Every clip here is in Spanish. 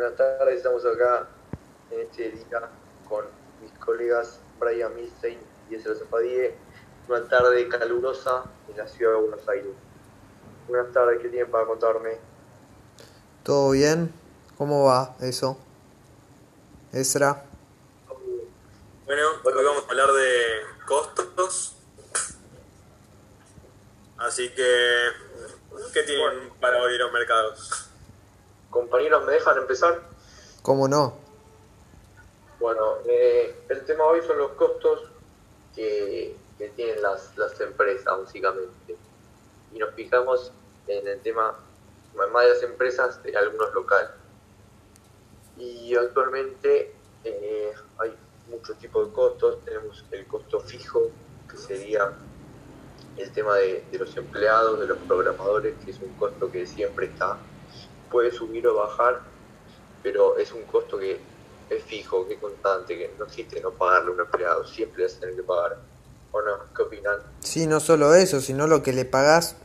Buenas tardes, estamos acá en este día con mis colegas Brian Milstein y Ezra Zapadie. Una tarde calurosa en la ciudad de Buenos Aires. Buenas tardes, ¿qué tienen para contarme? ¿Todo bien? ¿Cómo va eso? Ezra. Bueno, hoy vamos a hablar de costos. Así que, ¿qué tienen para hoy los mercados? Compañeros, ¿me dejan empezar? ¿Cómo no? Bueno, eh, el tema hoy son los costos que, que tienen las, las empresas, básicamente. Y nos fijamos en el tema, más de las empresas, de algunos locales. Y actualmente eh, hay muchos tipos de costos. Tenemos el costo fijo, que sería el tema de, de los empleados, de los programadores, que es un costo que siempre está. Puede subir o bajar, pero es un costo que es fijo, que es constante, que no existe no pagarle a un empleado, siempre vas a tener que pagar. ¿O no? ¿Qué opinan? Sí, no solo eso, sino lo que le pagás,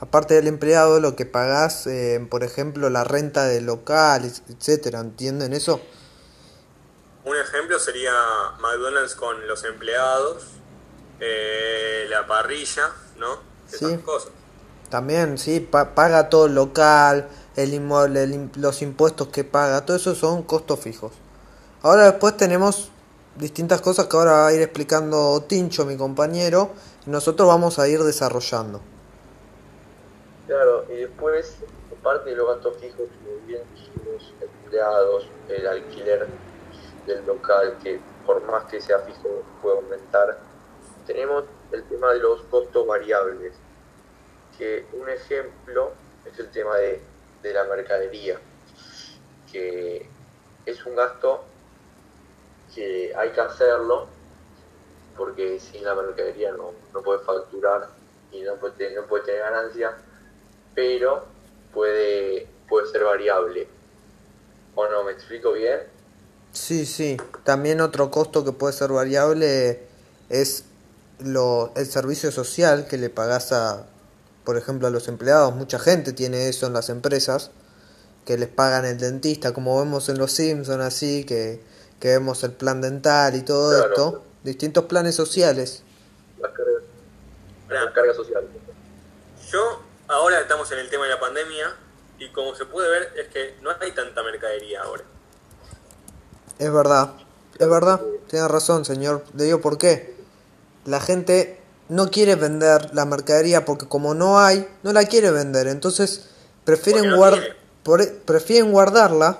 aparte del empleado, lo que pagás, eh, por ejemplo, la renta del local, etcétera, ¿entienden eso? Un ejemplo sería McDonald's con los empleados, eh, la parrilla, ¿no? Esas Sí. cosas. También, sí, pa- paga todo el local, el inmueble, el los impuestos que paga, todo eso son costos fijos. Ahora después tenemos distintas cosas que ahora va a ir explicando Tincho, mi compañero, y nosotros vamos a ir desarrollando. Claro, y después, aparte de los gastos fijos, como bien dijimos, empleados, el alquiler del local, que por más que sea fijo puede aumentar, tenemos el tema de los costos variables, que un ejemplo es el tema de, de la mercadería, que es un gasto que hay que hacerlo, porque sin la mercadería no, no puede facturar y no puede, no puede tener ganancia, pero puede, puede ser variable. ¿O no? ¿Me explico bien? Sí, sí. También otro costo que puede ser variable es lo, el servicio social que le pagás a, por ejemplo, a los empleados. Mucha gente tiene eso en las empresas, que les pagan el dentista, como vemos en los Simpsons, así, que, que vemos el plan dental y todo Claro. esto. Distintos planes sociales. Las cargas, las cargas sociales. Yo, ahora estamos en el tema de la pandemia, y como se puede ver, es que no hay tanta mercadería ahora. Es verdad, es verdad, tiene razón, señor. Le digo por qué. La gente no quiere vender la mercadería porque como no hay, no la quiere vender. Entonces prefieren, no guard- por- prefieren guardarla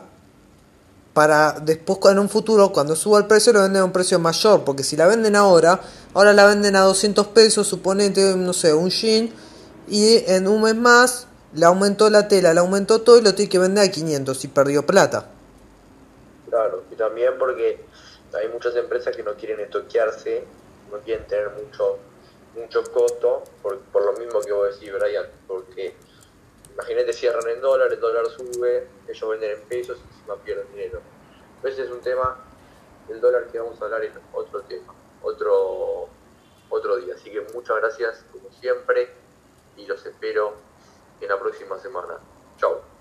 para después en un futuro, cuando suba el precio, lo venden a un precio mayor. Porque si la venden ahora, ahora la venden a 200 pesos, suponete, no sé, un jean, y en un mes más le aumentó la tela, le aumentó todo y lo tiene que vender a 500 y perdió plata. Claro, y también porque hay muchas empresas que no quieren estoquearse, no quieren tener mucho mucho costo, por, por lo mismo que vos decís, Brian, porque imagínate cierran en dólar, el dólar sube, ellos venden en pesos y encima pierden dinero. Ese es un tema, el dólar que vamos a hablar en otro tema, otro, otro día. Así que muchas gracias como siempre y los espero en la próxima semana. Chao.